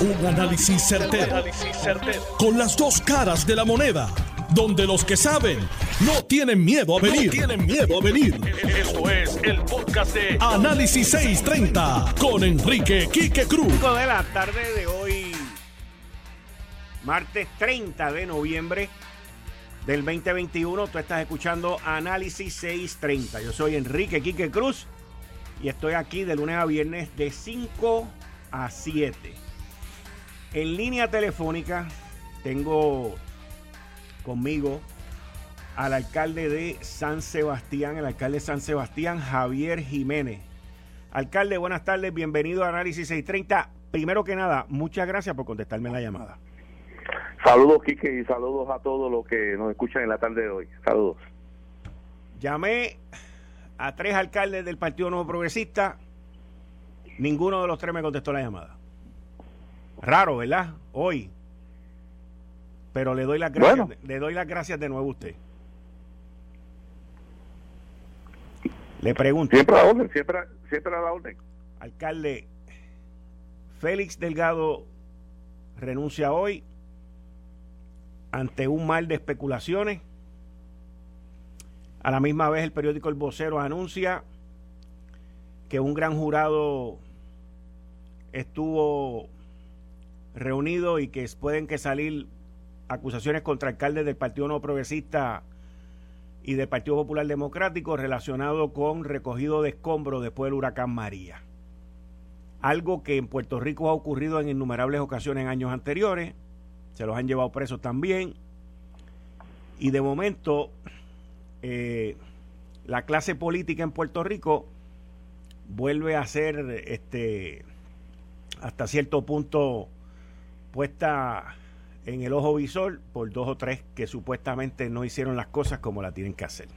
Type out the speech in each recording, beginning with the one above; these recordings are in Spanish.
Un análisis certero, Con las dos caras de la moneda. Donde los que saben no tienen miedo a venir. tienen miedo a venir. Esto es el podcast de Análisis 630 con Enrique Quique Cruz. de la tarde de hoy, martes 30 de noviembre del 2021. Tú estás escuchando Análisis 630. Yo soy Enrique Quique Cruz y estoy aquí de lunes a viernes de 5 a 7. En línea telefónica tengo conmigo al alcalde de San Sebastián, el alcalde de San Sebastián, Javier Jiménez. Alcalde, buenas tardes, bienvenido a Análisis 630. Primero que nada, muchas gracias por contestarme la llamada. Saludos, Quique, y saludos a todos los que nos escuchan en la tarde de hoy. Saludos. Llamé a tres alcaldes del Partido Nuevo Progresista. Ninguno de los tres me contestó la llamada. Raro, ¿verdad? Hoy. Pero le doy las gracias, le doy las gracias de nuevo a usted. Le pregunto. Siempre a la orden, siempre, siempre a la orden. Alcalde, Félix Delgado renuncia hoy ante un mal de especulaciones. A la misma vez el periódico El Vocero anuncia que un gran jurado estuvo reunido y que pueden que salir acusaciones contra alcaldes del Partido No Progresista y del Partido Popular Democrático relacionado con recogido de escombros después del huracán María. Algo que en Puerto Rico ha ocurrido en innumerables ocasiones en años anteriores, se los han llevado presos también, y de momento eh, la clase política en Puerto Rico vuelve a ser este hasta cierto punto puesta en el ojo visor por dos o tres que supuestamente no hicieron las cosas como la tienen que hacer.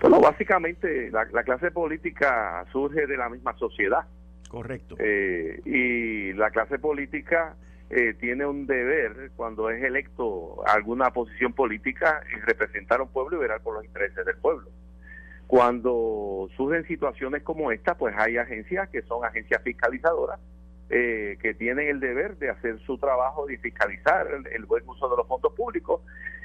Bueno, básicamente la, clase política surge de la misma sociedad. Correcto. Eh, y la clase política eh, tiene un deber cuando es electo a alguna posición política en representar a un pueblo y velar por los intereses del pueblo. Cuando surgen situaciones como esta, pues hay agencias que son agencias fiscalizadoras eh, que tienen el deber de hacer su trabajo de fiscalizar el, buen uso de los fondos públicos.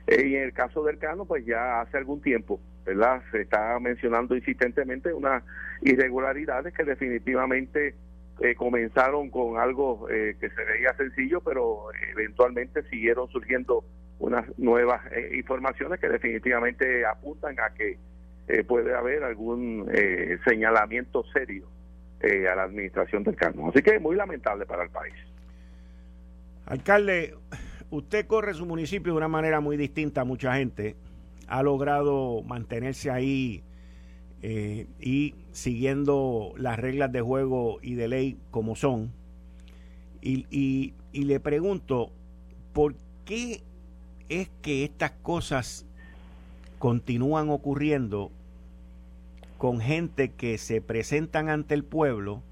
Eh, y en el caso del Cano, pues ya hace algún tiempo, ¿verdad? Se está mencionando insistentemente unas irregularidades que definitivamente eh, comenzaron con algo que se veía sencillo, pero eventualmente siguieron surgiendo unas nuevas informaciones que definitivamente apuntan a que puede haber algún señalamiento serio eh, a la administración del Carmo. Así que muy lamentable para el país. Alcalde, usted corre su municipio de una manera muy distinta a mucha gente. Ha logrado mantenerse ahí eh, y siguiendo las reglas de juego y de ley como son. Y, y, y le pregunto, ¿por qué es que estas cosas continúan ocurriendo con gente que se presentan ante el pueblo,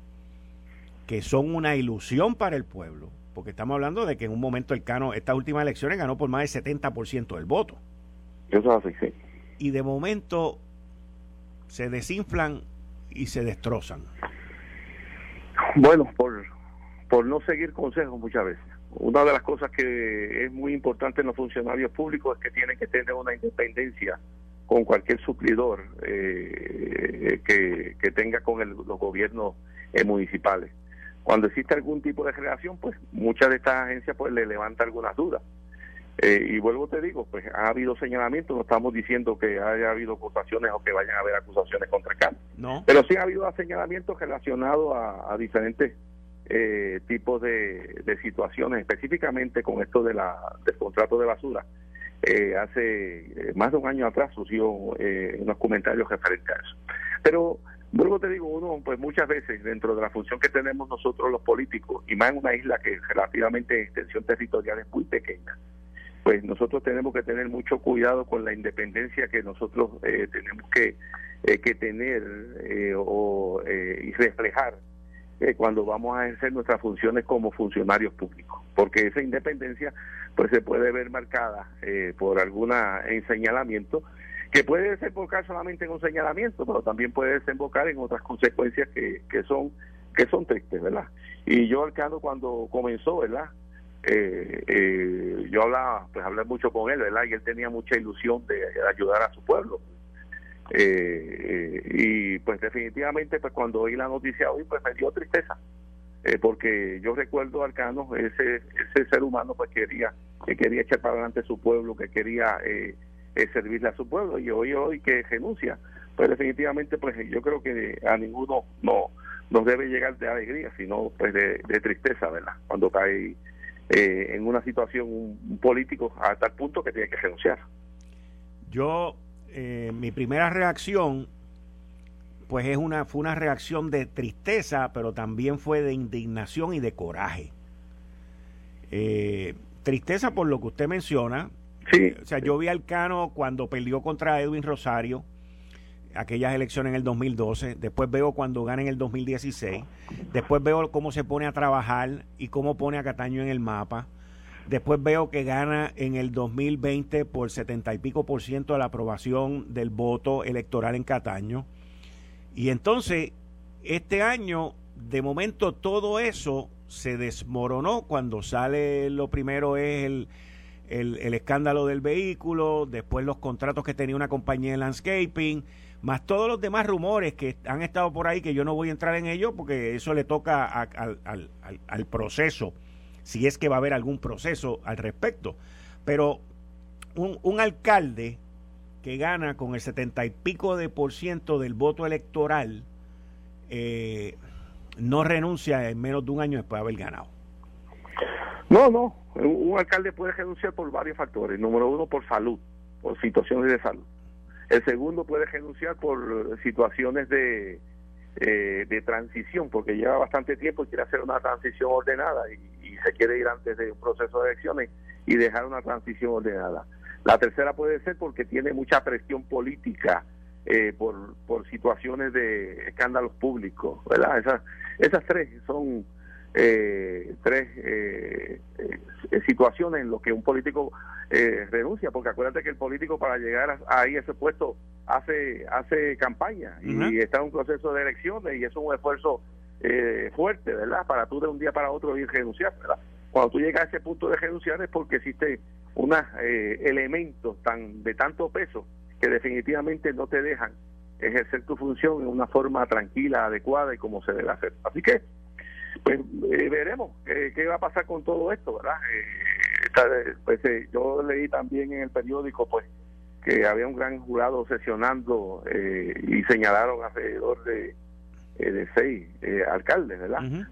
que son una ilusión para el pueblo, porque estamos hablando de que en un momento el Cano, estas últimas elecciones ganó por más del 70% del voto. Eso es así, sí. Y de momento se desinflan y se destrozan. Bueno, por, por no seguir consejos muchas veces. Una de las cosas que es muy importante en los funcionarios públicos es que tienen que tener una independencia con cualquier suplidor eh, que, tenga con los gobiernos eh, municipales. Cuando existe algún tipo de relación, pues muchas de estas agencias pues le levanta algunas dudas. Eh, y vuelvo te digo, pues ha habido señalamientos, no estamos diciendo que haya habido acusaciones o que vayan a haber acusaciones contra Carlos. No. Pero sí ha habido señalamientos relacionados a, diferentes tipos de, de, situaciones, específicamente con esto de la, del contrato de basura eh, hace eh, más de un año atrás surgió eh, unos comentarios referentes a eso. Pero luego te digo, uno pues muchas veces dentro de la función que tenemos nosotros los políticos, y más en una isla que relativamente en extensión territorial es muy pequeña, pues nosotros tenemos que tener mucho cuidado con la independencia que nosotros eh, tenemos que, que tener o, y reflejar cuando vamos a ejercer nuestras funciones como funcionarios públicos, porque esa independencia pues se puede ver marcada eh, por alguna señalamiento que puede desembocar solamente en un señalamiento, pero también puede desembocar en otras consecuencias que, que son que son tristes, ¿verdad? Y yo, Alcano, cuando comenzó, ¿verdad? Eh, eh, yo hablaba, pues hablé mucho con él, ¿verdad? Y él tenía mucha ilusión de, ayudar a su pueblo. Eh, y pues definitivamente, pues cuando oí la noticia hoy, pues me dio tristeza. porque yo recuerdo Arcano, ese, ese ser humano pues quería, que quería echar para adelante su pueblo, que quería servirle a su pueblo, y hoy hoy que renuncia, pues definitivamente pues yo creo que a ninguno no nos debe llegar de alegría, sino pues de, tristeza, ¿verdad? Cuando cae eh, en una situación un, político a tal punto que tiene que renunciar. Yo, eh, mi primera reacción, pues es una, fue una reacción de tristeza, pero también fue de indignación y de coraje. Eh, tristeza por lo que usted menciona. Sí. O sea, yo vi al Cano cuando perdió contra Edwin Rosario aquellas elecciones en el 2012, después veo cuando gana en el 2016, después veo cómo se pone a trabajar y cómo pone a Cataño en el mapa, después veo que gana en el 2020 por 70 y pico por ciento de la aprobación del voto electoral en Cataño, y entonces este año, de momento todo eso se desmoronó. Cuando sale lo primero es el, el, el escándalo del vehículo, después los contratos que tenía una compañía de landscaping, más todos los demás rumores que han estado por ahí, que yo no voy a entrar en ellos porque eso le toca al, proceso, si es que va a haber algún proceso al respecto. Pero un, alcalde que gana con el setenta y pico de por ciento del voto electoral, eh, no renuncia en menos de un año después de haber ganado. No, no, un alcalde puede renunciar por varios factores. Número uno, por salud, por situaciones de salud. El segundo puede renunciar por situaciones de, eh, de transición, porque lleva bastante tiempo y quiere hacer una transición ordenada y, se quiere ir antes de un proceso de elecciones y dejar una transición ordenada. La tercera puede ser porque tiene mucha presión política eh, por, por situaciones de escándalos públicos, ¿verdad? Esas, esas tres son eh, tres eh, eh, situaciones en las que un político eh, renuncia, porque acuérdate que el político para llegar ahí a ese puesto hace hace campaña y está en un proceso de elecciones y es un esfuerzo fuerte, ¿verdad? Para tú de un día para otro ir a renunciar, ¿verdad? Cuando tú llegas a ese punto de renunciar es porque existe unos elementos tan de tanto peso que definitivamente no te dejan ejercer tu función en una forma tranquila, adecuada y como se debe hacer. Así que pues eh, veremos qué va a pasar con todo esto, ¿verdad? Eh, pues eh, yo leí también en el periódico, pues, que había un gran jurado sesionando y señalaron alrededor de, de seis alcaldes, ¿verdad?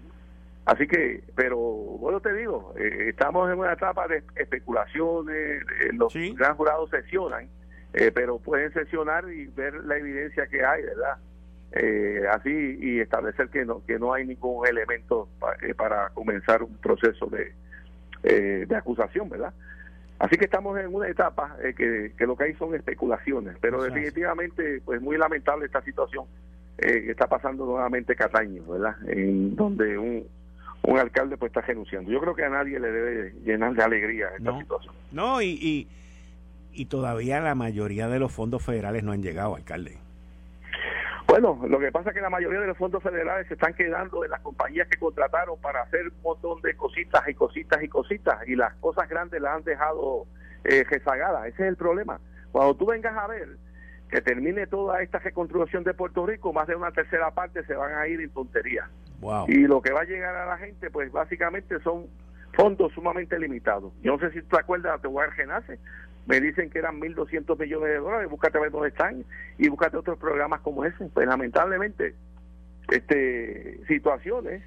Así que, pero bueno, te digo, estamos en una etapa de especulaciones, los gran jurados sesionan, pero pueden sesionar y ver la evidencia que hay, ¿verdad? eh, así y establecer que no que no hay ningún elemento eh, para comenzar un proceso de, eh, de acusación, ¿verdad? Así que estamos en una etapa eh, que, que, lo que hay son especulaciones, pero definitivamente pues muy lamentable esta situación que está pasando nuevamente Cataño, ¿verdad? En donde un, un alcalde pues está renunciando. Yo creo que a nadie le debe llenar de alegría esta situación. No, y, y, y todavía la mayoría de los fondos federales no han llegado, alcalde. Bueno, lo que pasa es que la mayoría de los fondos federales se están quedando en las compañías que contrataron para hacer un montón de cositas y cositas y cositas y las cosas grandes las han dejado eh, rezagadas. Ese es el problema. Cuando tú vengas a ver que termine toda esta reconstrucción de Puerto Rico, más de una tercera parte se van a ir en tonterías. Y lo que va a llegar a la gente, pues básicamente son fondos sumamente limitados. Yo no sé si tú te acuerdas de Tehuar Genace, me dicen que eran 1.200 millones de dólares, búscate a ver dónde están y búscate otros programas como ese. Pues lamentablemente, este situaciones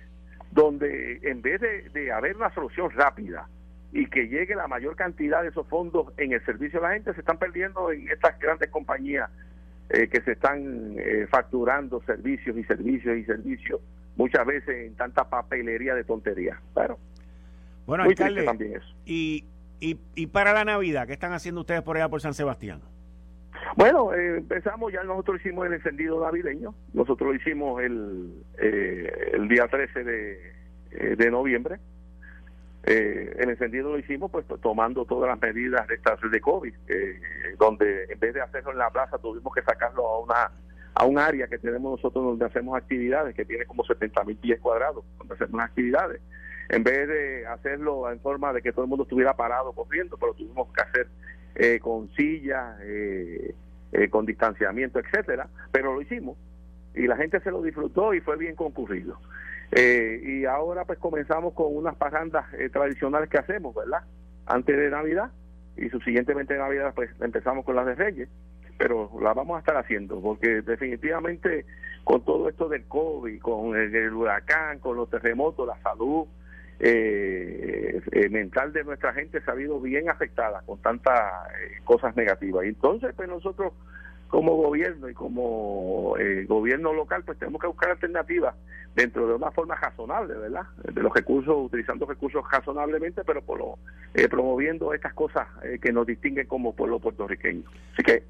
donde en vez de, haber una solución rápida y que llegue la mayor cantidad de esos fondos en el servicio de la gente, se están perdiendo en estas grandes compañías eh, que se están eh, facturando servicios y servicios y servicios, muchas veces en tanta papelería de tontería. Pero, bueno, alcalde, también eso. Y y, y para la Navidad, ¿qué están haciendo ustedes por allá por San Sebastián? Bueno, eh, empezamos, ya nosotros hicimos el encendido navideño, nosotros lo hicimos el, eh, el día 13 de, eh, de noviembre. El encendido lo hicimos pues tomando todas las medidas de estas de COVID, donde en vez de hacerlo en la plaza tuvimos que sacarlo a una a un área que tenemos nosotros donde hacemos actividades, que tiene como 70 mil pies cuadrados, donde hacemos actividades. En vez de hacerlo en forma de que todo el mundo estuviera parado corriendo, pero tuvimos que hacer eh, con sillas, eh, eh, con distanciamiento, etcétera, pero lo hicimos y la gente se lo disfrutó y fue bien concurrido. Y ahora pues comenzamos con unas parrandas tradicionales que hacemos, ¿verdad? Antes de Navidad y subsiguientemente de Navidad pues empezamos con las de Reyes pero la vamos a estar haciendo, porque definitivamente con todo esto del COVID, con el, huracán, con los terremotos, la salud eh, eh, mental de nuestra gente se ha habido bien afectada con tantas eh, cosas negativas. Y entonces, pues nosotros como gobierno y como gobierno local, pues tenemos que buscar alternativas dentro de una forma razonable, ¿verdad? De los recursos, utilizando recursos razonablemente, pero por lo, promoviendo estas cosas que nos distinguen como pueblo puertorriqueño. Así que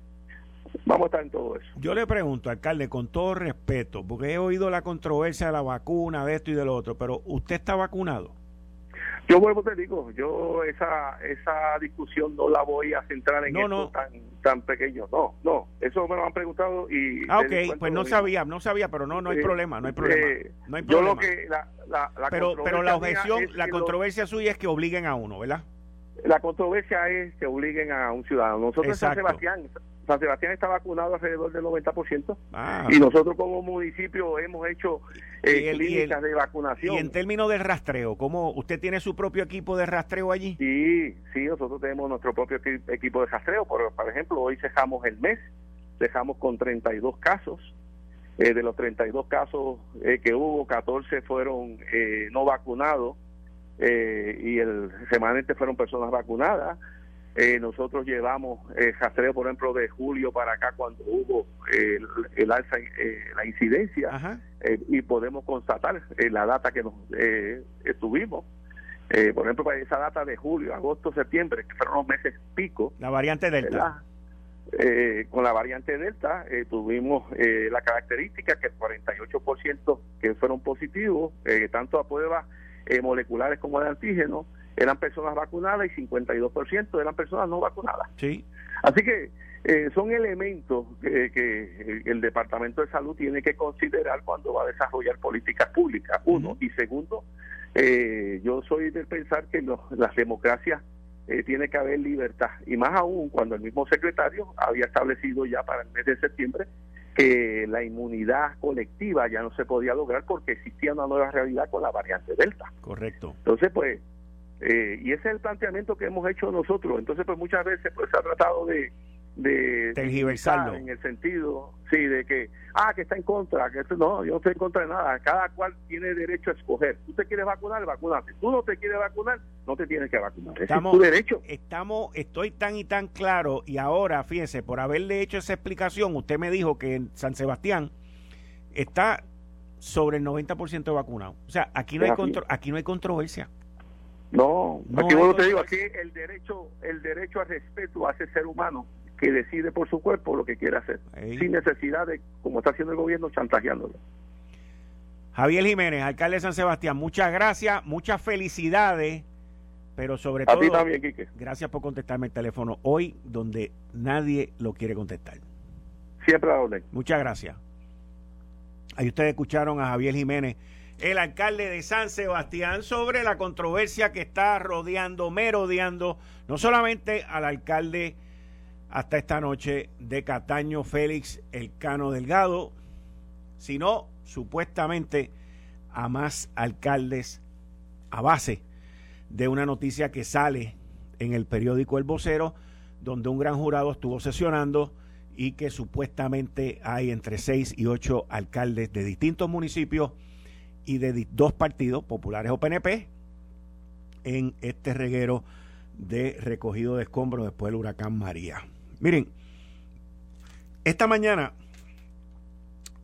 vamos a estar en todo eso. Yo le pregunto, alcalde, con todo respeto, porque he oído la controversia de la vacuna, de esto y de lo otro, pero ¿usted está vacunado? Yo vuelvo te digo, yo esa esa discusión no la voy a centrar en esto tan tan pequeño. No, no, eso me lo han preguntado y Ah, ok, pues no sabía, no sabía, pero no no hay eh, problema, no hay problema. Eh, no hay problema. Yo lo que la, la, pero pero la objeción, la controversia suya es que obliguen a uno, ¿verdad? La controversia es que obliguen a un ciudadano. Nosotros en San Sebastián San Sebastián está vacunado alrededor del 90% ah. y nosotros como municipio hemos hecho eh, clínicas de vacunación. Y en términos de rastreo, ¿cómo usted tiene su propio equipo de rastreo allí? Sí, sí, nosotros tenemos nuestro propio equipo de rastreo. Por, por ejemplo, hoy cejamos el mes, dejamos con 32 casos. Eh, de los 32 casos eh, que hubo, 14 fueron eh, no vacunados y el remanente fueron personas vacunadas. Eh, nosotros llevamos eh, rastreo, por ejemplo, de julio para acá cuando hubo el, alza, eh, la incidencia, eh, y podemos constatar la data que nos tuvimos. por ejemplo, para esa data de julio, agosto, septiembre, que fueron los meses pico. La variante Delta. con la variante Delta tuvimos la característica que el 48% que fueron positivos, tanto a pruebas moleculares como de antígenos, eran personas vacunadas y 52% eran personas no vacunadas. Sí. Así que eh, son elementos que, el Departamento de Salud tiene que considerar cuando va a desarrollar políticas públicas, uno. Y segundo, eh, yo soy de pensar que las democracias eh, tiene que haber libertad. Y más aún cuando el mismo secretario había establecido ya para el mes de septiembre que la inmunidad colectiva ya no se podía lograr porque existía una nueva realidad con la variante Delta. Correcto. Entonces, pues, eh, y ese es el planteamiento que hemos hecho nosotros. Entonces, pues muchas veces pues, se ha tratado de, de en el sentido, sí, de que, ah, que está en contra, que no, yo no estoy en contra de nada. Cada cual tiene derecho a escoger. Tú te quieres vacunar, vacunate. Tú no te quieres vacunar, no te tienes que vacunar. Estamos, es tu derecho. Estamos, estoy tan y tan claro y ahora, fíjese, por haberle hecho esa explicación, usted me dijo que en San Sebastián está sobre el 90% de vacunado. O sea, aquí no hay aquí no hay controversia. No, aquí bueno te digo, aquí el derecho, el derecho al respeto a ese ser humano que decide por su cuerpo lo que quiere hacer, sin necesidad de, como está haciendo el gobierno, chantajeándolo. Javier Jiménez, alcalde de San Sebastián, muchas gracias, muchas felicidades, pero sobre todo, gracias por contestarme el teléfono hoy, donde nadie lo quiere contestar. Siempre a orden. Muchas gracias. Ahí ustedes escucharon a Javier Jiménez el alcalde de San Sebastián sobre la controversia que está rodeando, merodeando, no solamente al alcalde hasta esta noche de Cataño Félix Elcano Delgado, sino supuestamente a más alcaldes a base de una noticia que sale en el periódico El Vocero, donde un gran jurado estuvo sesionando y que supuestamente hay entre seis y ocho alcaldes de distintos municipios y de dos partidos, populares o PNP, en este reguero de recogido de escombros después del huracán María. Miren, esta mañana,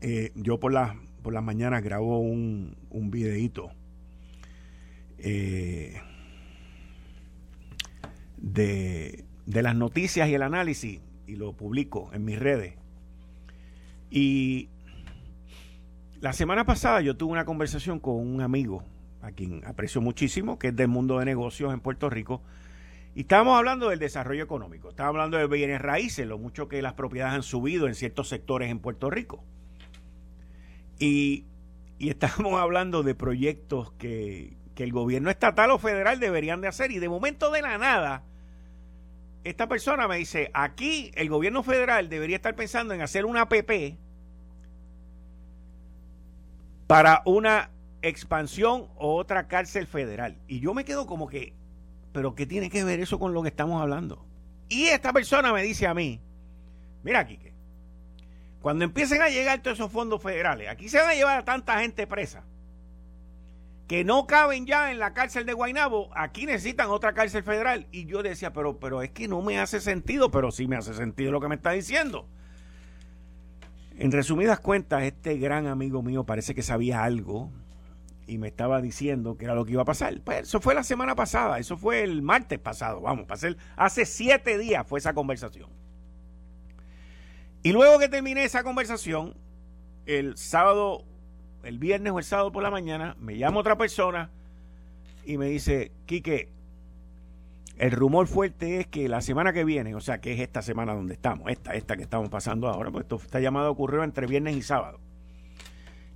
eh, yo por, la, por las mañanas grabo un, un videíto eh, de, de las noticias y el análisis y lo publico en mis redes. Y la semana pasada yo tuve una conversación con un amigo, a quien aprecio muchísimo, que es del mundo de negocios en Puerto Rico, Y estábamos hablando del desarrollo económico, estábamos hablando de bienes raíces, lo mucho que las propiedades han subido en ciertos sectores en Puerto Rico. Y, y estábamos hablando de proyectos que, el gobierno estatal o federal deberían de hacer. Y de momento de la nada, esta persona me dice, aquí el gobierno federal debería estar pensando en hacer una APP para una expansión o otra cárcel federal. Y yo me quedo como que, pero ¿qué tiene que ver eso con lo que estamos hablando? Y esta persona me dice a mí, mira, Quique, cuando empiecen a llegar todos esos fondos federales, aquí se van a llevar a tanta gente presa que no caben ya en la cárcel de Guainabo, aquí necesitan otra cárcel federal. Y yo decía, pero, pero es que no me hace sentido, pero sí me hace sentido lo que me está diciendo. En resumidas cuentas, este gran amigo mío parece que sabía algo y me estaba diciendo que era lo que iba a pasar. Pues eso fue la semana pasada, eso fue el martes pasado, vamos, pasar, hace siete días fue esa conversación. Y luego que terminé esa conversación, el sábado el viernes o el sábado por la mañana, me llama otra persona y me dice, Quique, el rumor fuerte es que la semana que viene, o sea, que es esta semana donde estamos, esta, esta que estamos pasando ahora, pues esta llamada ocurrió entre viernes y sábado,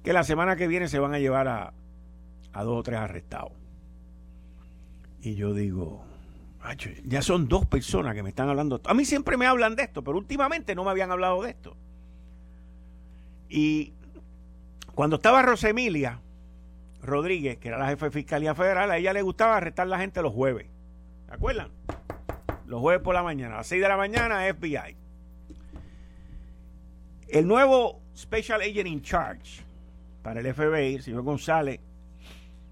que la semana que viene se van a llevar a, a dos o tres arrestados. Y yo digo, ya son dos personas que me están hablando. A mí siempre me hablan de esto, pero últimamente no me habían hablado de esto. Y cuando estaba Rosemilia Rodríguez, que era la jefe de Fiscalía Federal, a ella le gustaba arrestar a la gente los jueves. ¿Se acuerdan? Los jueves por la mañana, a las 6 de la mañana, FBI. El nuevo Special Agent in Charge para el FBI, el señor González,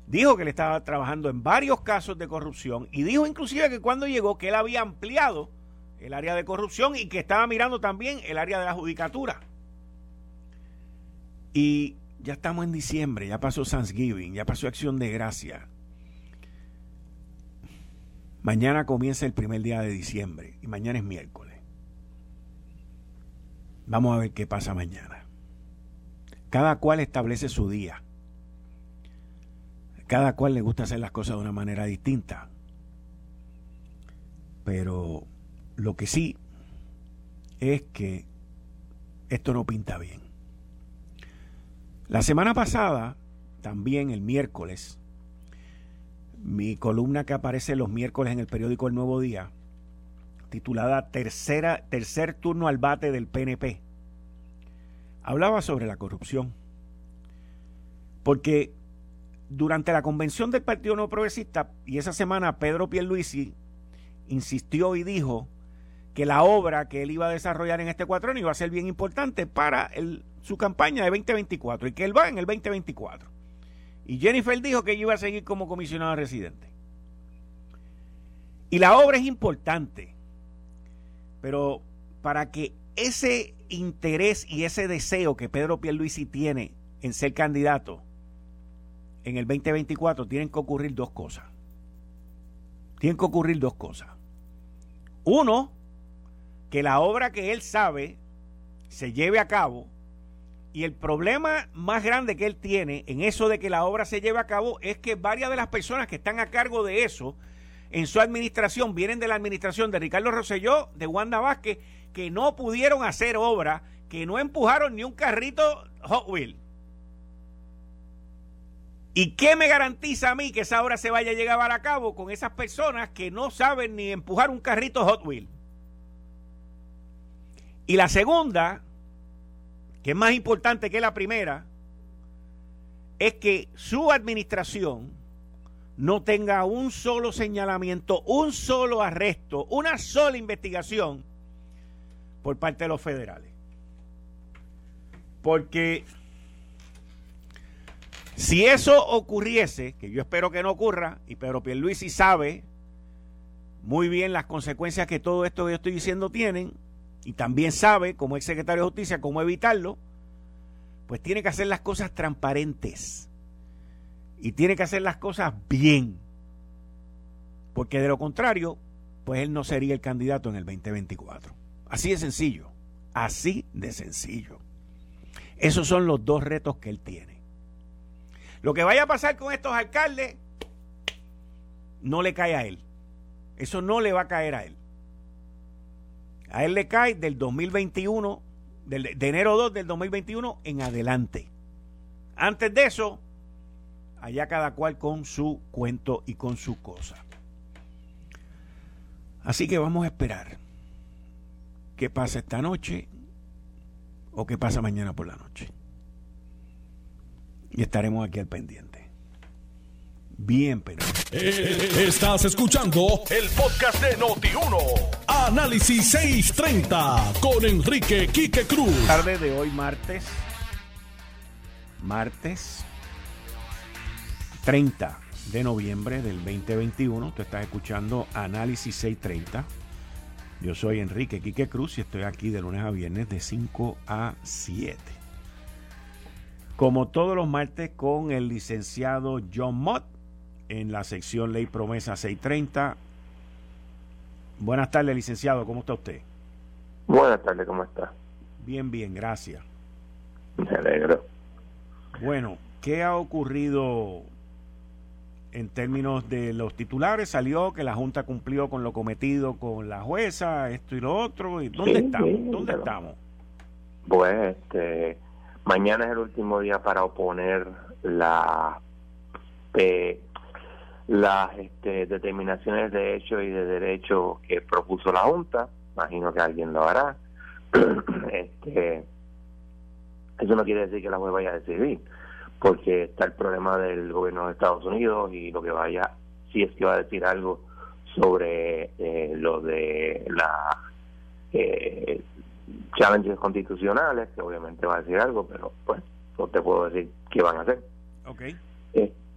dijo que le estaba trabajando en varios casos de corrupción y dijo inclusive que cuando llegó que él había ampliado el área de corrupción y que estaba mirando también el área de la judicatura. Y ya estamos en diciembre, ya pasó Thanksgiving, ya pasó Acción de Gracia. Mañana comienza el primer día de diciembre y mañana es miércoles. Vamos a ver qué pasa mañana. Cada cual establece su día. Cada cual le gusta hacer las cosas de una manera distinta. Pero lo que sí es que esto no pinta bien. La semana pasada, también el miércoles, mi columna que aparece los miércoles en el periódico El Nuevo Día, titulada Tercera, Tercer turno al bate del PNP, hablaba sobre la corrupción. Porque durante la convención del Partido No Progresista, y esa semana Pedro Pierluisi insistió y dijo que la obra que él iba a desarrollar en este cuatrón iba a ser bien importante para su campaña de 2024 y que él va en el 2024. Y Jennifer dijo que iba a seguir como comisionado residente. Y la obra es importante, pero para que ese interés y ese deseo que Pedro Pierluisi tiene en ser candidato en el 2024 tienen que ocurrir dos cosas. Tienen que ocurrir dos cosas. Uno, que la obra que él sabe se lleve a cabo y el problema más grande que él tiene en eso de que la obra se lleve a cabo es que varias de las personas que están a cargo de eso en su administración vienen de la administración de Ricardo Rosselló, de Wanda Vázquez, que no pudieron hacer obra, que no empujaron ni un carrito Hot Wheel. ¿Y qué me garantiza a mí que esa obra se vaya a llevar a cabo con esas personas que no saben ni empujar un carrito Hot Wheel? Y la segunda que es más importante que la primera, es que su administración no tenga un solo señalamiento, un solo arresto, una sola investigación por parte de los federales. Porque si eso ocurriese, que yo espero que no ocurra, y Pedro Pierluisi sabe muy bien las consecuencias que todo esto que yo estoy diciendo tienen, y también sabe, como ex secretario de Justicia, cómo evitarlo, pues tiene que hacer las cosas transparentes. Y tiene que hacer las cosas bien. Porque de lo contrario, pues él no sería el candidato en el 2024. Así de sencillo. Así de sencillo. Esos son los dos retos que él tiene. Lo que vaya a pasar con estos alcaldes no le cae a él. Eso no le va a caer a él. A él le cae del 2021, del, de enero 2 del 2021 en adelante. Antes de eso, allá cada cual con su cuento y con su cosa. Así que vamos a esperar qué pasa esta noche o qué pasa mañana por la noche. Y estaremos aquí al pendiente. Bien, pero. Eh, estás escuchando el podcast de Noti1. Análisis 630 con Enrique Quique Cruz. Tarde de hoy, martes. Martes 30 de noviembre del 2021. Tú estás escuchando Análisis 630. Yo soy Enrique Quique Cruz y estoy aquí de lunes a viernes de 5 a 7. Como todos los martes con el licenciado John Mott en la sección Ley Promesa 630. Buenas tardes, licenciado. ¿Cómo está usted? Buenas tardes, ¿cómo está? Bien, bien, gracias. Me alegro. Bueno, ¿qué ha ocurrido en términos de los titulares? Salió que la Junta cumplió con lo cometido con la jueza, esto y lo otro. ¿Y ¿Dónde estamos? ¿Dónde estamos? Pues este, mañana es el último día para oponer la eh, las este, determinaciones de hecho y de derecho que propuso la Junta. Imagino que alguien lo hará. este, eso no quiere decir que la juez vaya a decidir, porque está el problema del gobierno de Estados Unidos y lo que vaya, si es que va a decir algo sobre eh, lo de la eh, challenges constitucionales, que obviamente va a decir algo, pero pues no te puedo decir qué van a hacer. Okay.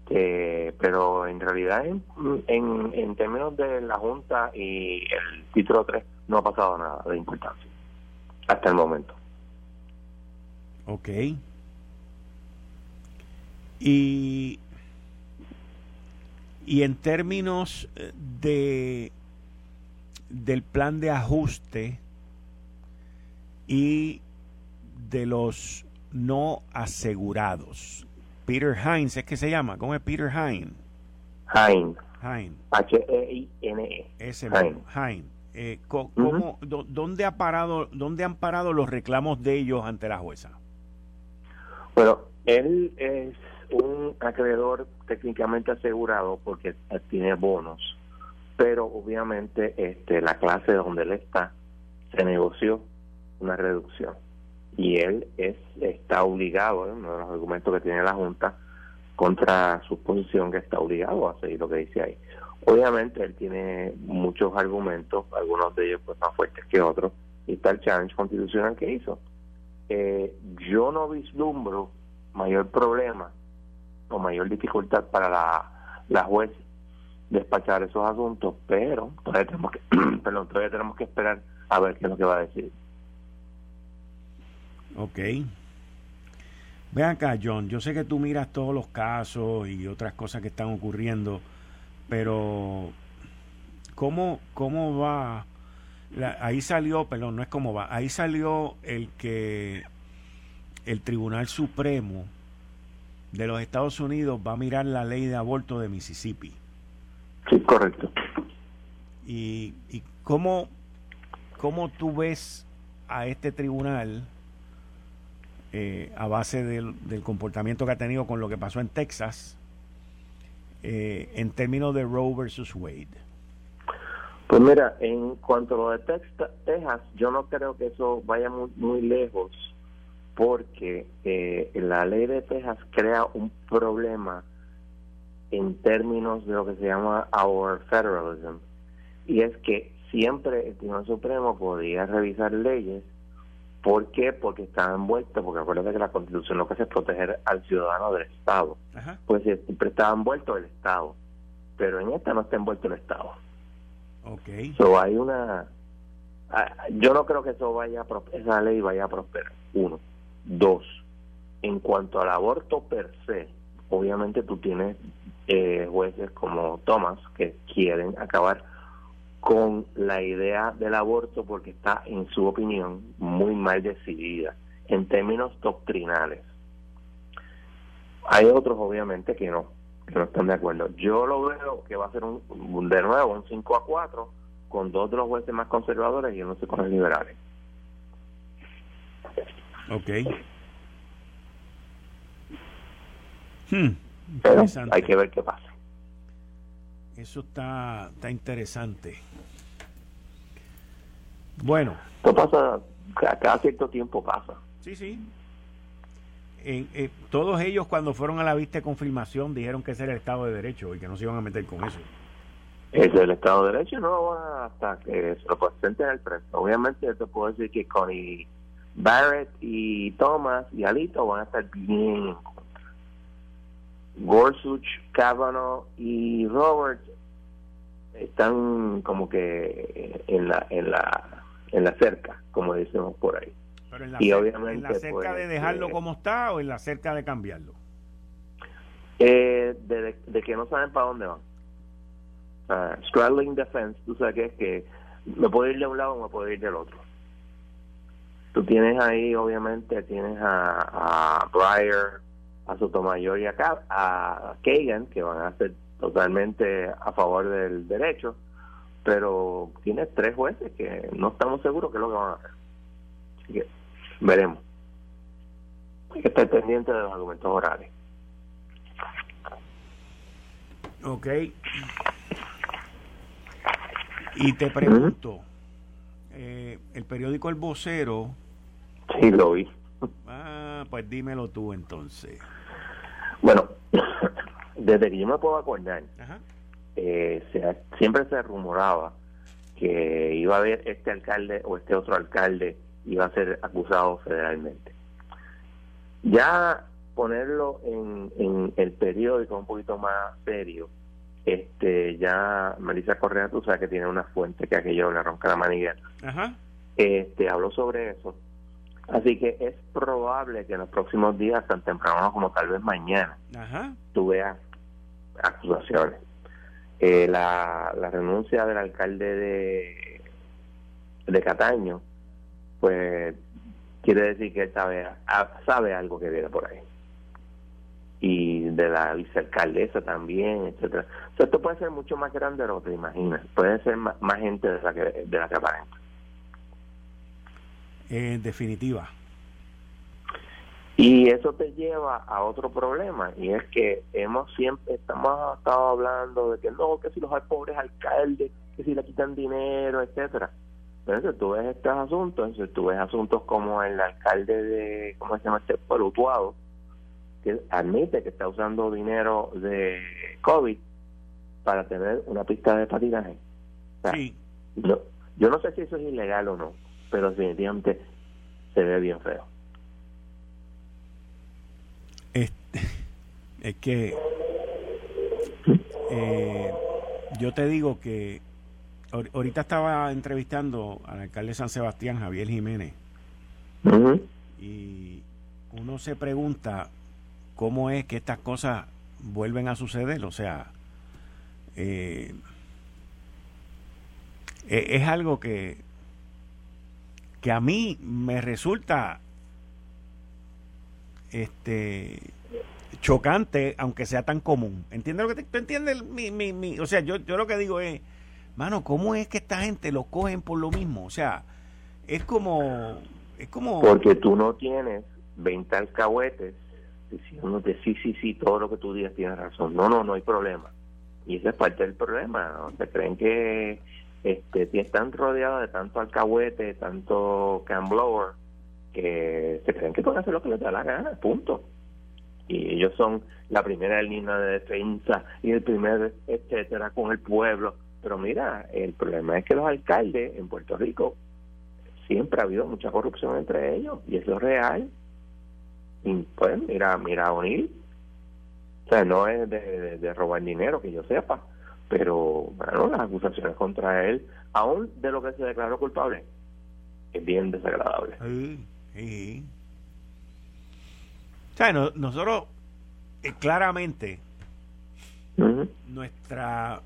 Este, pero en realidad en, en, en términos de la Junta y el título 3 no ha pasado nada de importancia hasta el momento. Ok. Y, y en términos de del plan de ajuste y de los no asegurados. Peter Hines, ¿es que se llama? ¿Cómo es Peter Hines? Hines. Hines. H-E-I-N-E. Ese mismo, Hines. Eh, ¿cómo, ¿Dónde ha parado, dónde han parado los reclamos de ellos ante la jueza? Bueno, él es un acreedor técnicamente asegurado porque tiene bonos, pero obviamente este la clase donde él está se negoció una reducción y él es está obligado, uno de los argumentos que tiene la Junta contra su posición que está obligado a seguir lo que dice ahí. Obviamente él tiene muchos argumentos, algunos de ellos pues más fuertes que otros, y está el challenge constitucional que hizo. Eh, yo no vislumbro mayor problema o mayor dificultad para la, la juez despachar esos asuntos, pero todavía tenemos que, perdón, todavía tenemos que esperar a ver qué es lo que va a decir. Ok. Ven acá, John, yo sé que tú miras todos los casos y otras cosas que están ocurriendo, pero ¿cómo, cómo va? ahí salió, perdón, no es cómo va, ahí salió el que el Tribunal Supremo de los Estados Unidos va a mirar la ley de aborto de Mississippi. Sí, correcto. ¿Y, y cómo, cómo tú ves a este tribunal eh, a base del, comportamiento que ha tenido con lo que pasó en Texas eh, en términos de Roe versus Wade? Pues mira, en cuanto a lo de Texas, yo no creo que eso vaya muy, muy lejos porque eh, la ley de Texas crea un problema en términos de lo que se llama our federalism y es que siempre el Tribunal Supremo podía revisar leyes ¿Por qué? Porque estaba envuelto, porque acuérdate que la Constitución lo que hace es proteger al ciudadano del Estado. Pues siempre estaba envuelto el Estado, pero en esta no está envuelto el Estado. Ok. So, hay una... Ah, yo no creo que eso vaya esa ley vaya a prosperar. Uno. Dos. En cuanto al aborto per se, obviamente tú tienes eh, jueces como Thomas que quieren acabar con la idea del aborto porque está, en su opinión, muy mal decidida en términos doctrinales. Hay otros, obviamente, que no, que no están de acuerdo. Yo lo veo que va a ser un, de nuevo un 5 a 4 con dos de los jueces más conservadores y uno con los liberales. Ok. Hmm, Pero hay que ver qué pasa. Eso está, está interesante. Bueno. Esto pasa, cada cierto tiempo pasa. Sí, sí. Eh, todos ellos cuando fueron a la vista de confirmación dijeron que ese era el Estado de Derecho y que no se iban a meter con eso. Es el Estado de Derecho no va hasta que se lo presenten al frente. Obviamente te puedo decir que Connie Barrett y Thomas y Alito van a estar bien en. Gorsuch, Kavanaugh y Robert están como que en la en la en la cerca, como decimos por ahí y obviamente, ¿En la cerca pues, de dejarlo eh, como está o en la cerca de cambiarlo? Eh, de, que no saben para dónde van. Uh, straddling defense, tú sabes que es que me puedo ir de un lado o me puedo ir del otro. Tú tienes ahí, obviamente, tienes a, a Breyer, a Sotomayor y a, a Kagan, que van a ser totalmente a favor del derecho, pero tienes tres jueces que no estamos seguros qué es lo que van a hacer. Así que Veremos. Hay que estar pendiente de los argumentos orales. Ok. Y te pregunto, eh, el periódico El Vocero. Sí, lo vi. Ah, pues dímelo tú entonces. Bueno, desde que yo me puedo acordar, eh, siempre se rumoraba que iba a haber este alcalde o este otro alcalde iba a ser acusado federalmente. Ya ponerlo en, en el periódico un poquito más serio, este ya Marisa Correa, tú sabes que tiene una fuente que aquello le ronca la maniguera, este habló sobre eso. Así que es probable que en los próximos días, tan temprano como tal vez mañana, tú veas acusaciones. Eh, la, la renuncia del alcalde de, de Cataño pues quiere decir que él sabe, sabe algo que viene por ahí. Y de la vicealcaldesa también, etcétera. esto puede ser mucho más grande de lo que te imaginas. Puede ser más, gente de la que, de la que aparenta. En definitiva. Y eso te lleva a otro problema, y es que hemos siempre, estamos estado hablando de que no, que si los pobres alcaldes, que si le quitan dinero, etcétera entonces tú ves estos asuntos, entonces tú ves asuntos como el alcalde de, ¿cómo se llama este? Polutuado, que admite que está usando dinero de COVID para tener una pista de patinaje. sí. yo no sé si eso es ilegal o no, pero definitivamente se ve bien feo. Este, es que eh, yo te digo que ahorita estaba entrevistando al alcalde de San Sebastián, Javier Jiménez, y uno se pregunta cómo es que estas cosas vuelven a suceder, o sea, eh, e-, es algo que, que a mí me resulta este chocante, aunque sea tan común. ¿Entiendes lo que te, entiendes? Mi, mi, mi, o sea, yo, yo lo que digo es mano, ¿cómo es que esta gente lo cogen por lo mismo? O sea, es como... Es como... Porque tú no tienes 20 alcahuetes diciéndote sí, sí, sí, todo lo que tú digas tiene razón. No, no, no hay problema. Y esa es parte del problema. ¿no? Se creen que este, están rodeados de tanto alcahuete, tanto can blower, que se creen que pueden hacer lo que les da la gana, punto. Y ellos son la primera línea de defensa y el primer, etcétera, con el pueblo. Pero mira, el problema es que los alcaldes en Puerto Rico siempre ha habido mucha corrupción entre ellos y eso es real. Y pues mira, mira O'Neill. O sea, no es de, robar dinero, que yo sepa, pero bueno, las acusaciones contra él, aún de lo que se declaró culpable, es bien desagradable. Sí, O sea, nosotros eh, claramente nuestra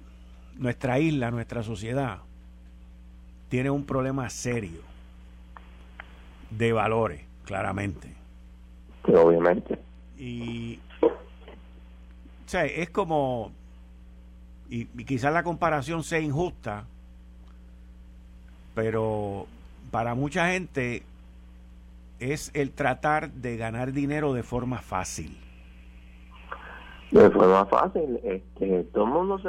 nuestra isla, nuestra sociedad, tiene un problema serio de valores, claramente. Obviamente. Y O sea, es como, y, quizás la comparación sea injusta, pero para mucha gente es el tratar de ganar dinero de forma fácil. De forma fácil, este, todo el mundo se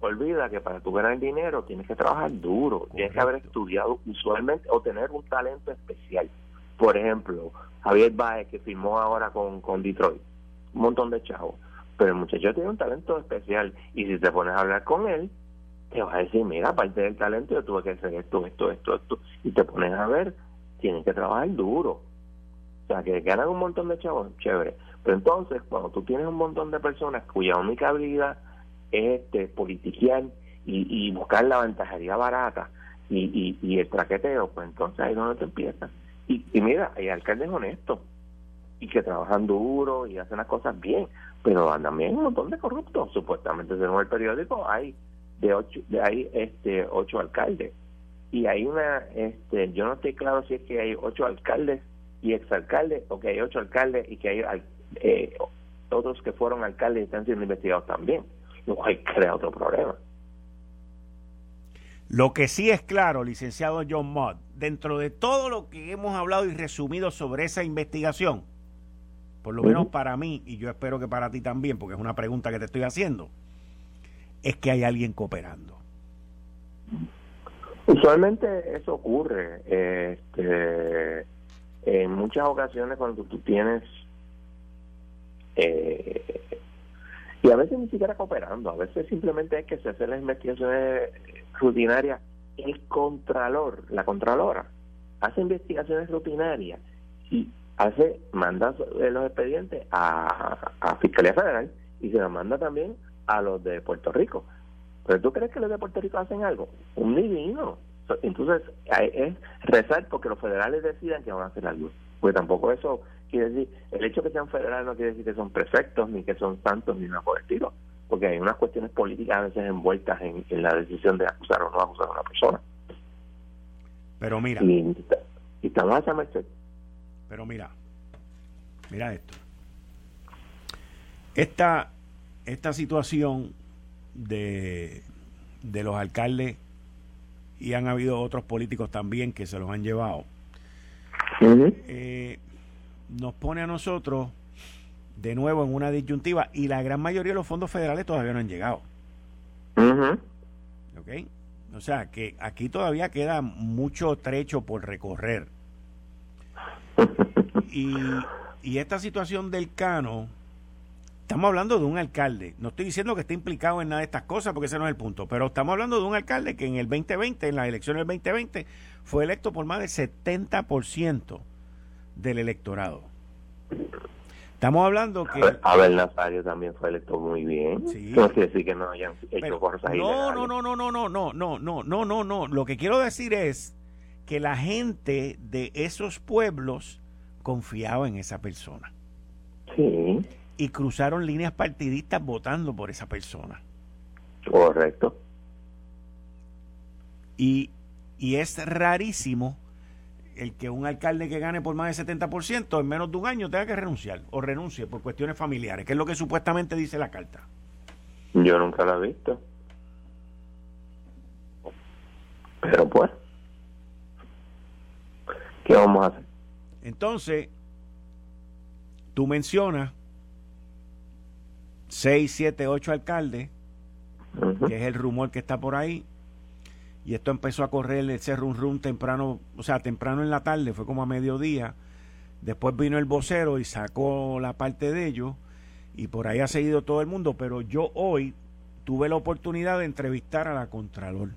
olvida que para tú ganar dinero tienes que trabajar duro, tienes que haber estudiado usualmente o tener un talento especial. Por ejemplo, Javier Baez que firmó ahora con, con Detroit, un montón de chavos, pero el muchacho tiene un talento especial y si te pones a hablar con él, te vas a decir, mira, aparte del talento yo tuve que hacer esto, esto, esto, esto, y te pones a ver, tienes que trabajar duro. O sea, que ganan un montón de chavos, chévere. Pero entonces, cuando tú tienes un montón de personas cuya única habilidad es este, politiquear y, y buscar la ventajería barata y, y, el traqueteo, pues entonces ahí es donde te empiezas. Y, y mira, hay alcaldes honestos y que trabajan duro y hacen las cosas bien, pero también un montón de corruptos. Supuestamente, según el periódico, hay de ocho, de hay este ocho alcaldes y hay una, este, yo no estoy claro si es que hay ocho alcaldes y exalcaldes o que hay ocho alcaldes y que hay eh, otros que fueron alcaldes y están siendo investigados también, lo cual crea otro problema. Lo que sí es claro, licenciado John Mott, dentro de todo lo que hemos hablado y resumido sobre esa investigación, por lo menos para mí, y yo espero que para ti también, porque es una pregunta que te estoy haciendo, es que hay alguien cooperando. Usualmente eso ocurre. Este, en muchas ocasiones cuando tú tienes eh, y a veces ni siquiera cooperando, a veces simplemente es que se hacen las investigaciones rutinarias. El contralor, la contralora, hace investigaciones rutinarias y hace manda los expedientes a, a Fiscalía Federal y se los manda también a los de Puerto Rico. Pero tú crees que los de Puerto Rico hacen algo? Un divino. Entonces, es rezar porque los federales decidan que van a hacer algo. Pues tampoco eso quiere decir, el hecho de que sean federales no quiere decir que son perfectos, ni que son santos, ni nada por el estilo. Porque hay unas cuestiones políticas a veces envueltas en, la decisión de acusar o no acusar a una persona. Pero mira. Y, estamos a esa merced. Pero mira, mira esto. Esta, esta situación de, de los alcaldes y han habido otros políticos también que se los han llevado, eh, nos pone a nosotros de nuevo en una disyuntiva y la gran mayoría de los fondos federales todavía no han llegado. O sea que aquí todavía queda mucho trecho por recorrer. Y, y esta situación del Cano Estamos hablando de un alcalde. No estoy diciendo que esté implicado en nada de estas cosas, porque ese no es el punto. Pero estamos hablando de un alcalde que en el 2020, en las elecciones del 2020, fue electo por más del 70% del electorado. Estamos hablando que. Abel Nazario también fue electo muy bien. Sí. No quiere decir que no hayan hecho cosas no, no, no, no, no, no, no, no, no, no, no, no. Lo que quiero decir es que la gente de esos pueblos confiaba en esa persona. Sí y cruzaron líneas partidistas votando por esa persona. Correcto. Y, y es rarísimo el que un alcalde que gane por más del 70% en menos de un año tenga que renunciar o renuncie por cuestiones familiares, que es lo que supuestamente dice la carta. Yo nunca la he visto. Pero pues, ¿qué vamos a hacer? Entonces, tú mencionas 6, 7, 8 alcaldes, que es el rumor que está por ahí. Y esto empezó a correr ese rum rum temprano, o sea, temprano en la tarde, fue como a mediodía. Después vino el vocero y sacó la parte de ellos. Y por ahí ha seguido todo el mundo. Pero yo hoy tuve la oportunidad de entrevistar a la Contralor.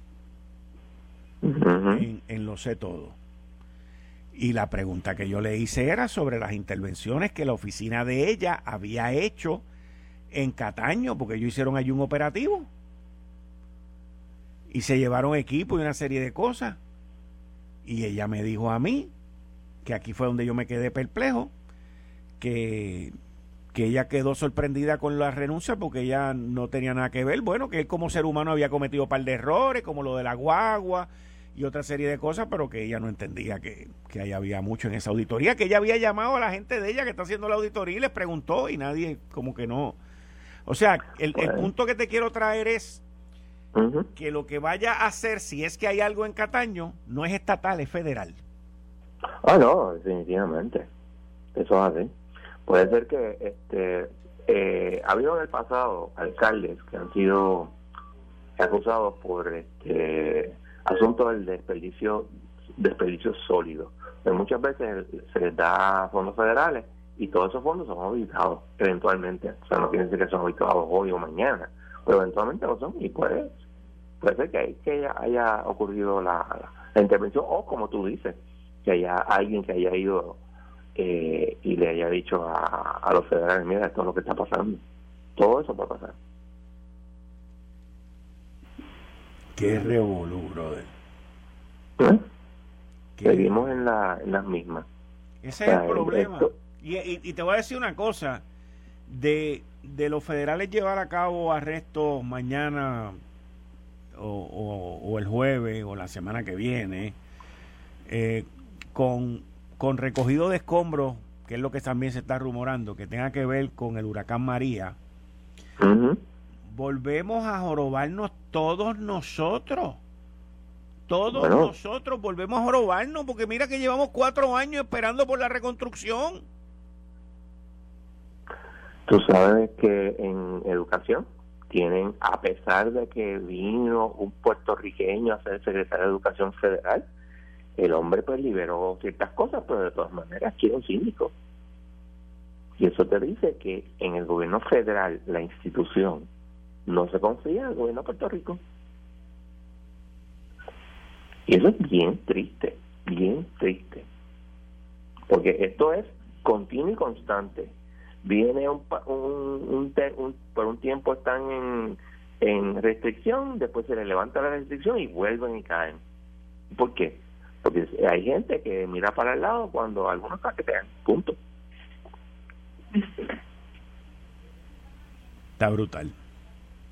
en, en Lo Sé Todo. Y la pregunta que yo le hice era sobre las intervenciones que la oficina de ella había hecho en Cataño, porque ellos hicieron allí un operativo. Y se llevaron equipo y una serie de cosas. Y ella me dijo a mí, que aquí fue donde yo me quedé perplejo, que, que ella quedó sorprendida con la renuncia porque ella no tenía nada que ver. Bueno, que como ser humano había cometido un par de errores, como lo de la guagua y otra serie de cosas, pero que ella no entendía que, que ahí había mucho en esa auditoría, que ella había llamado a la gente de ella que está haciendo la auditoría y les preguntó y nadie como que no, O sea, el, punto que te quiero traer es que lo que vaya a hacer, si es que hay algo en Cataño, no es estatal, es federal. Ah, no, definitivamente. Eso es así. Puede ser que este eh, ha habido en el pasado alcaldes que han sido acusados por este asunto del desperdicio desperdicio sólido. Pero muchas veces se les da fondos federales y todos esos fondos son auditados eventualmente. O sea, no quiere decir que son auditados hoy o mañana, pero eventualmente lo son y puede, puede ser que, que haya, ocurrido la, intervención o como tú dices, que haya alguien que haya ido eh, y le haya dicho a los federales, mira, esto es lo que está pasando. Todo eso puede pasar. Qué revolú, brother. ¿Eh? Seguimos en, la, en las mismas. Ese es el problema. Y, te voy a decir una cosa, de, de los federales llevar a cabo arrestos mañana o, el jueves o la semana que viene, eh, con, con recogido de escombros, que es lo que también se está rumorando, que tenga que ver con el huracán María, volvemos a jorobarnos todos nosotros. Todos nosotros volvemos a jorobarnos, porque mira que llevamos cuatro años esperando por la reconstrucción. Tú sabes que en educación tienen, a pesar de que vino un puertorriqueño a ser secretario de Educación Federal, el hombre pues liberó ciertas cosas, pero de todas maneras quiere un cínico. Y eso te dice que en el gobierno federal, la institución, no se confía en el gobierno de Puerto Rico. Y eso es bien triste, bien triste. Porque esto es continuo y constante viene un, un, un, por un tiempo están en, en restricción, después se les levanta la restricción y vuelven y caen. ¿Por qué? Porque hay gente que mira para el lado cuando algunos caen, punto. Está brutal.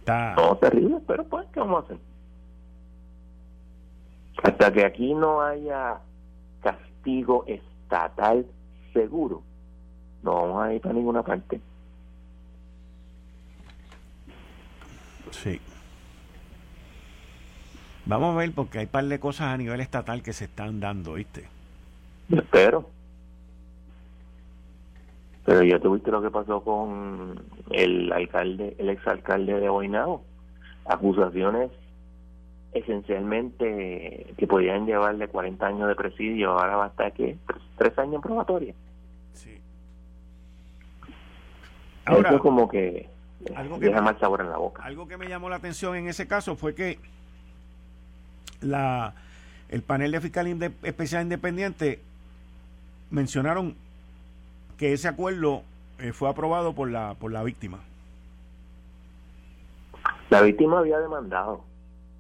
Está... No, terrible, pero pues, ¿qué vamos a hacer? Hasta que aquí no haya castigo estatal seguro, no vamos a ir para ninguna parte. Sí. Vamos a ver porque hay un par de cosas a nivel estatal que se están dando, ¿viste? espero. Pero ya tuviste lo que pasó con el alcalde, el exalcalde de Boinao. Acusaciones esencialmente que podían llevarle 40 años de presidio, ahora va a estar que tres años en probatoria. Ahora, como que algo que deja mal sabor en la boca. Algo que me llamó la atención en ese caso fue que la el panel de fiscal especial independiente mencionaron que ese acuerdo eh, fue aprobado por la por la víctima. La víctima había demandado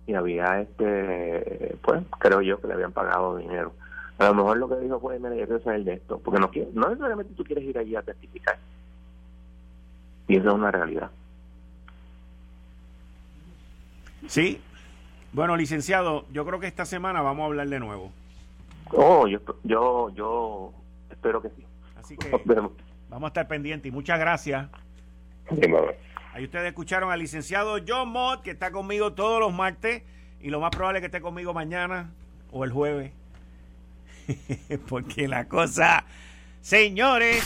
y había este pues creo yo que le habían pagado dinero. A lo mejor lo que dijo fue, me yo quiero saber de esto, porque no no necesariamente tú quieres ir allí a testificar y esa es una realidad. Sí. Bueno, licenciado, yo creo que esta semana vamos a hablar de nuevo. Oh, yo, yo, yo espero que sí. Así que vamos a estar pendientes y muchas gracias. Ahí ustedes escucharon al licenciado John Mott, que está conmigo todos los martes y lo más probable es que esté conmigo mañana o el jueves. Porque la cosa Señores,